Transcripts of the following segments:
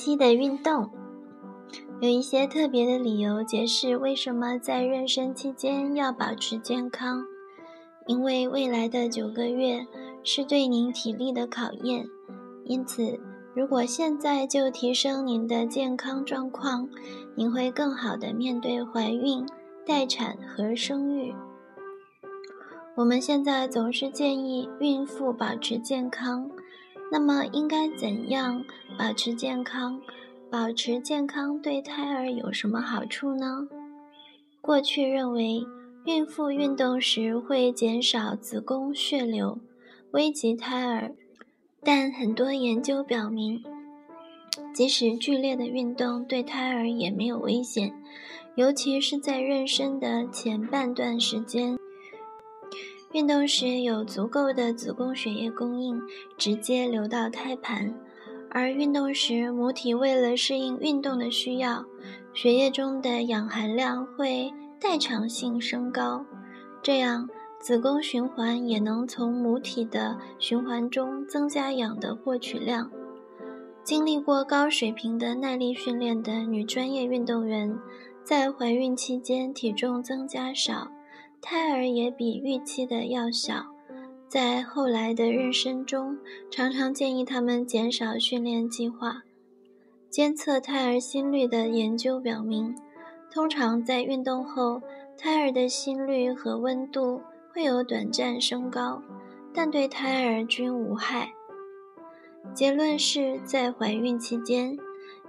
期的运动，有一些特别的理由解释为什么在妊娠期间要保持健康。因为未来的九个月是对您体力的考验，因此如果现在就提升您的健康状况，您会更好的面对怀孕、待产和生育。我们现在总是建议孕妇保持健康。那么应该怎样保持健康？保持健康对胎儿有什么好处呢？过去认为孕妇运动时会减少子宫血流，危及胎儿。但很多研究表明，即使剧烈的运动对胎儿也没有危险，尤其是在妊娠的前半段时间。运动时有足够的子宫血液供应，直接流到胎盘，而运动时母体为了适应运动的需要，血液中的氧含量会代偿性升高，这样子宫循环也能从母体的循环中增加氧的获取量。经历过高水平的耐力训练的女专业运动员，在怀孕期间体重增加少。胎儿也比预期的要小，在后来的妊娠中，常常建议他们减少训练计划。监测胎儿心率的研究表明，通常在运动后，胎儿的心率和温度会有短暂升高，但对胎儿均无害。结论是在怀孕期间，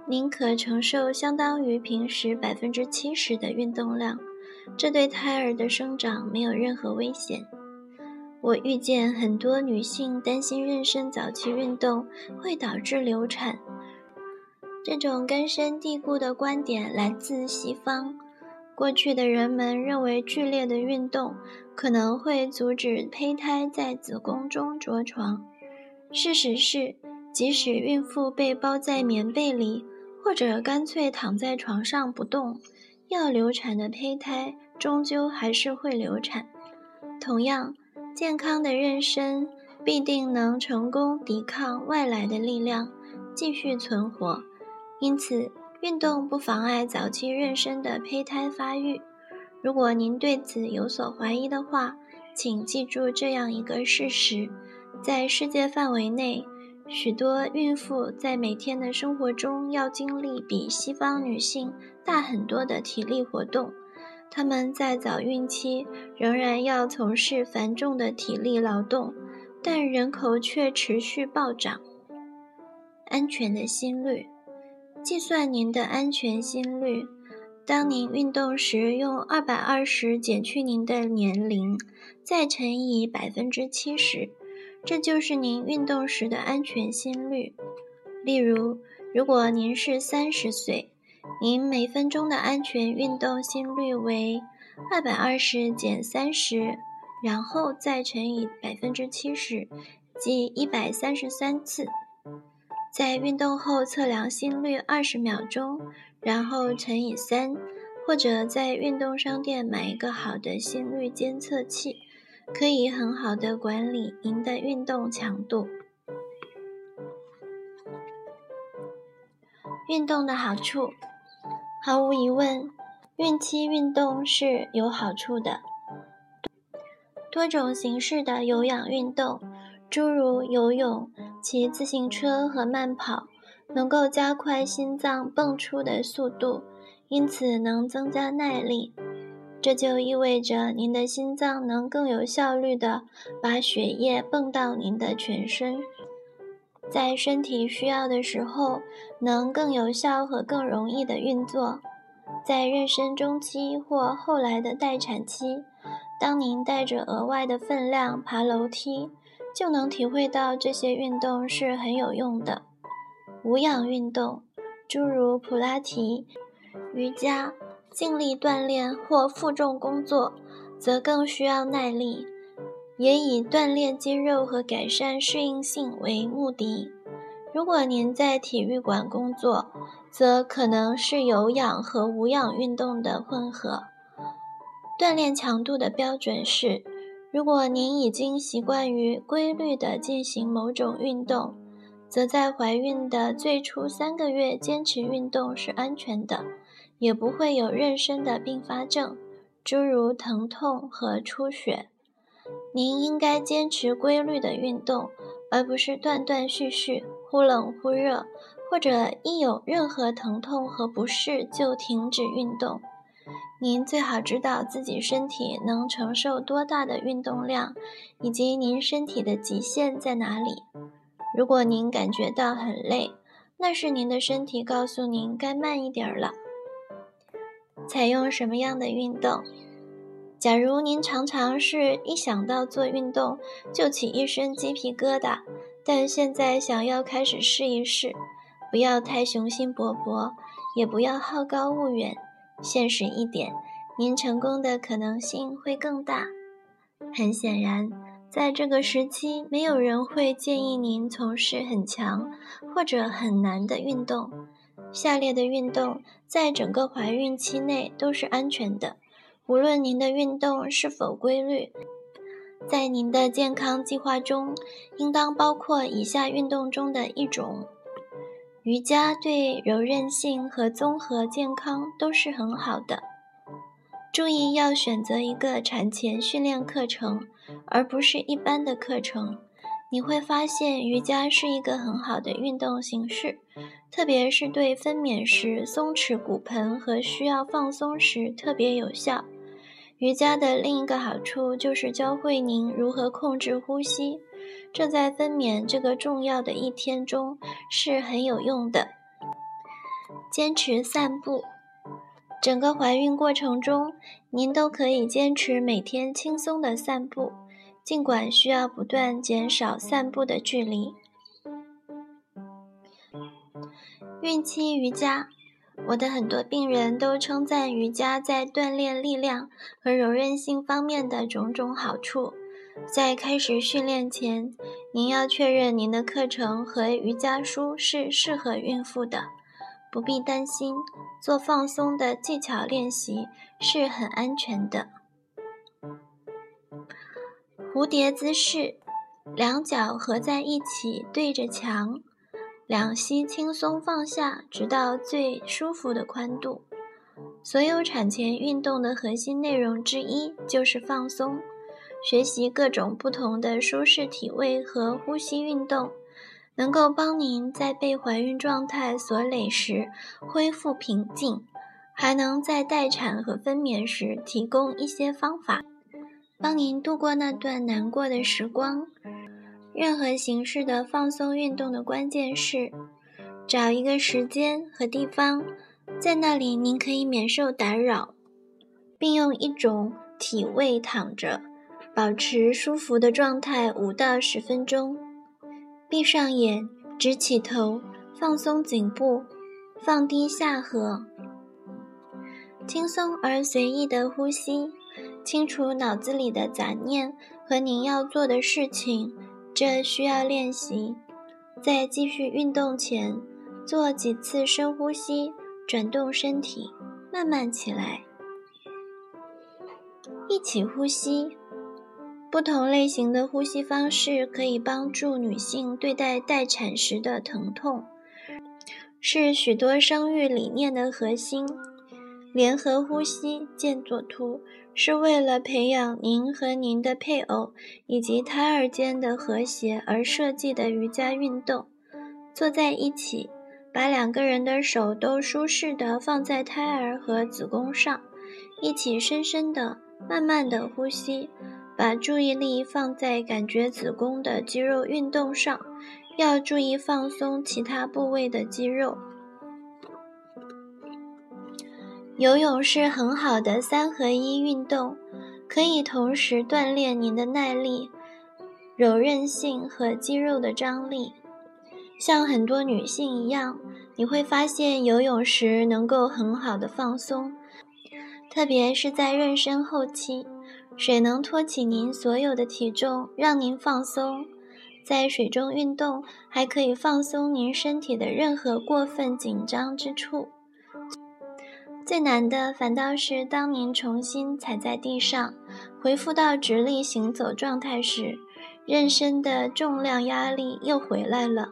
您可承受相当于平时百分之七十的运动量。这对胎儿的生长没有任何危险。我遇见很多女性担心妊娠早期运动会导致流产，这种根深蒂固的观点来自西方。过去的人们认为剧烈的运动可能会阻止胚胎在子宫中着床。事实是，即使孕妇被包在棉被里，或者干脆躺在床上不动。要流产的胚胎终究还是会流产。同样，健康的妊娠必定能成功抵抗外来的力量，继续存活。因此，运动不妨碍早期妊娠的胚胎发育。如果您对此有所怀疑的话，请记住这样一个事实：在世界范围内，许多孕妇在每天的生活中要经历比西方女性。大很多的体力活动，他们在早孕期仍然要从事繁重的体力劳动，但人口却持续暴涨。安全的心率，计算您的安全心率。当您运动时，用二百二十减去您的年龄，再乘以百分之七十，这就是您运动时的安全心率。例如，如果您是三十岁。您每分钟的安全运动心率为二百二十减三十，然后再乘以百分之七十，即一百三十三次。在运动后测量心率二十秒钟，然后乘以三，或者在运动商店买一个好的心率监测器，可以很好的管理您的运动强度。运动的好处。毫无疑问，孕期运动是有好处的。多种形式的有氧运动，诸如游泳、骑自行车和慢跑，能够加快心脏泵出的速度，因此能增加耐力。这就意味着您的心脏能更有效率地把血液泵到您的全身，在身体需要的时候。能更有效和更容易的运作，在妊娠中期或后来的待产期，当您带着额外的分量爬楼梯，就能体会到这些运动是很有用的。无氧运动，诸如普拉提、瑜伽、尽力锻炼或负重工作，则更需要耐力，也以锻炼肌肉和改善适应性为目的。如果您在体育馆工作，则可能是有氧和无氧运动的混合。锻炼强度的标准是：如果您已经习惯于规律地进行某种运动，则在怀孕的最初三个月坚持运动是安全的，也不会有妊娠的并发症，诸如疼痛和出血。您应该坚持规律的运动，而不是断断续续、忽冷忽热，或者一有任何疼痛和不适就停止运动。您最好知道自己身体能承受多大的运动量，以及您身体的极限在哪里。如果您感觉到很累，那是您的身体告诉您该慢一点了。采用什么样的运动？假如您常常是一想到做运动就起一身鸡皮疙瘩，但现在想要开始试一试，不要太雄心勃勃，也不要好高骛远，现实一点，您成功的可能性会更大。很显然。在这个时期，没有人会建议您从事很强或者很难的运动。下列的运动在整个怀孕期内都是安全的，无论您的运动是否规律。在您的健康计划中，应当包括以下运动中的一种：瑜伽对柔韧性和综合健康都是很好的。注意要选择一个产前训练课程。而不是一般的课程，你会发现瑜伽是一个很好的运动形式，特别是对分娩时松弛骨盆和需要放松时特别有效。瑜伽的另一个好处就是教会您如何控制呼吸，这在分娩这个重要的一天中是很有用的。坚持散步，整个怀孕过程中，您都可以坚持每天轻松的散步。尽管需要不断减少散步的距离。孕期瑜伽，我的很多病人都称赞瑜伽在锻炼力量和柔韧性方面的种种好处。在开始训练前，您要确认您的课程和瑜伽书是适合孕妇的。不必担心，做放松的技巧练习是很安全的。蝴蝶姿势，两脚合在一起对着墙，两膝轻松放下，直到最舒服的宽度。所有产前运动的核心内容之一就是放松。学习各种不同的舒适体位和呼吸运动，能够帮您在被怀孕状态所累时恢复平静，还能在待产和分娩时提供一些方法。帮您度过那段难过的时光。任何形式的放松运动的关键是，找一个时间和地方，在那里您可以免受打扰，并用一种体位躺着，保持舒服的状态五到十分钟。闭上眼，直起头，放松颈部，放低下颌，轻松而随意的呼吸。清除脑子里的杂念和您要做的事情，这需要练习。在继续运动前，做几次深呼吸，转动身体，慢慢起来。一起呼吸。不同类型的呼吸方式可以帮助女性对待待产时的疼痛，是许多生育理念的核心。联合呼吸，见左图。是为了培养您和您的配偶以及胎儿间的和谐而设计的瑜伽运动。坐在一起，把两个人的手都舒适地放在胎儿和子宫上，一起深深地、慢慢地呼吸，把注意力放在感觉子宫的肌肉运动上，要注意放松其他部位的肌肉。游泳是很好的三合一运动，可以同时锻炼您的耐力、柔韧性和肌肉的张力。像很多女性一样，你会发现游泳时能够很好的放松，特别是在妊娠后期，水能托起您所有的体重，让您放松。在水中运动还可以放松您身体的任何过分紧张之处。最难的反倒是当您重新踩在地上，恢复到直立行走状态时，妊娠的重量压力又回来了。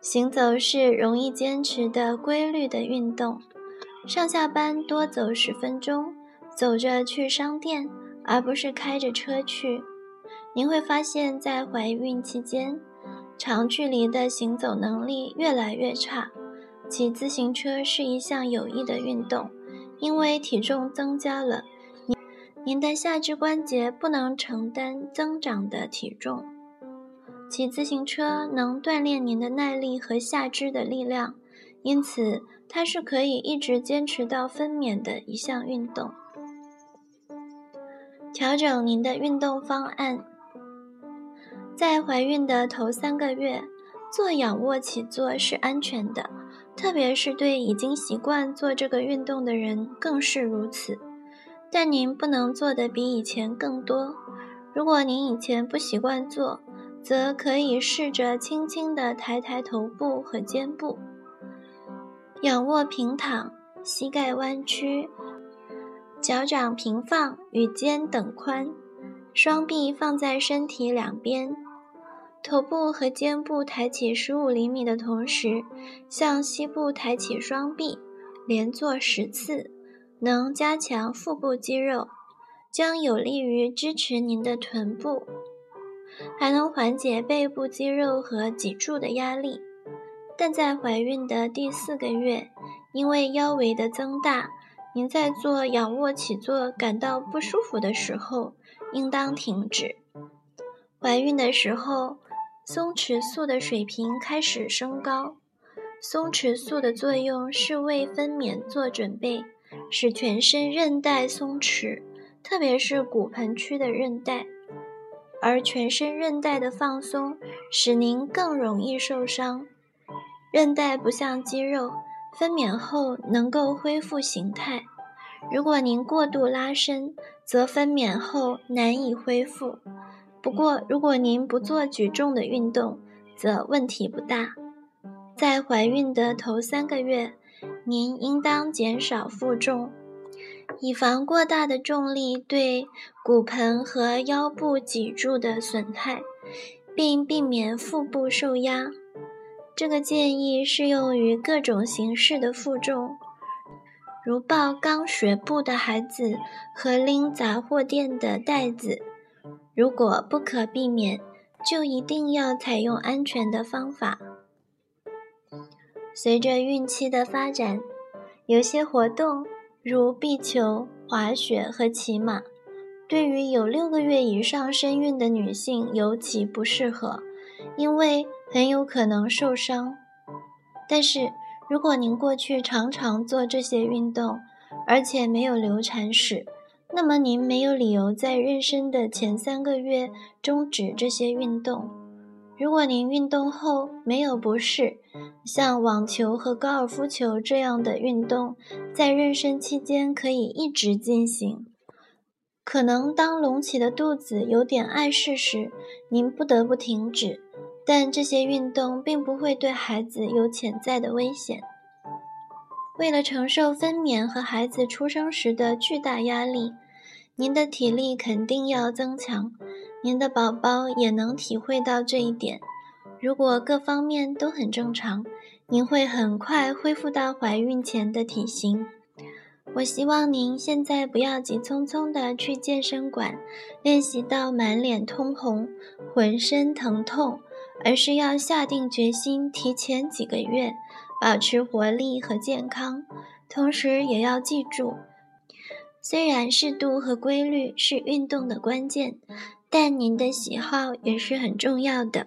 行走是容易坚持的规律的运动，上下班多走十分钟，走着去商店，而不是开着车去。您会发现在怀孕期间，长距离的行走能力越来越差。骑自行车是一项有益的运动，因为体重增加了，您您的下肢关节不能承担增长的体重。骑自行车能锻炼您的耐力和下肢的力量，因此它是可以一直坚持到分娩的一项运动。调整您的运动方案，在怀孕的头三个月，做仰卧起坐是安全的，特别是对已经习惯做这个运动的人更是如此。但您不能做的比以前更多。如果您以前不习惯做，则可以试着轻轻地抬抬头部和肩部，仰卧平躺，膝盖弯曲，脚掌平放与肩等宽，双臂放在身体两边，头部和肩部抬起十五厘米的同时，向膝部抬起双臂，连做十次，能加强腹部肌肉，将有利于支持您的臀部。还能缓解背部肌肉和脊柱的压力，但在怀孕的第四个月，因为腰围的增大，您在做仰卧起坐感到不舒服的时候，应当停止。怀孕的时候，松弛素的水平开始升高。松弛素的作用是为分娩做准备，使全身韧带松弛，特别是骨盆区的韧带。而全身韧带的放松使您更容易受伤。韧带不像肌肉，分娩后能够恢复形态。如果您过度拉伸，则分娩后难以恢复。不过，如果您不做举重的运动，则问题不大。在怀孕的头三个月，您应当减少负重。以防过大的重力对骨盆和腰部脊柱的损害，并避免腹部受压。这个建议适用于各种形式的负重，如抱刚学步的孩子和拎杂货店的袋子。如果不可避免，就一定要采用安全的方法。随着孕期的发展，有些活动。如壁球、滑雪和骑马，对于有六个月以上身孕的女性尤其不适合，因为很有可能受伤。但是，如果您过去常常做这些运动，而且没有流产史，那么您没有理由在妊娠的前三个月终止这些运动。如果您运动后没有不适，像网球和高尔夫球这样的运动，在妊娠期间可以一直进行。可能当隆起的肚子有点碍事时，您不得不停止，但这些运动并不会对孩子有潜在的危险。为了承受分娩和孩子出生时的巨大压力，您的体力肯定要增强。您的宝宝也能体会到这一点。如果各方面都很正常，您会很快恢复到怀孕前的体型。我希望您现在不要急匆匆地去健身馆练习到满脸通红、浑身疼痛，而是要下定决心提前几个月保持活力和健康。同时也要记住，虽然适度和规律是运动的关键。但您的喜好也是很重要的。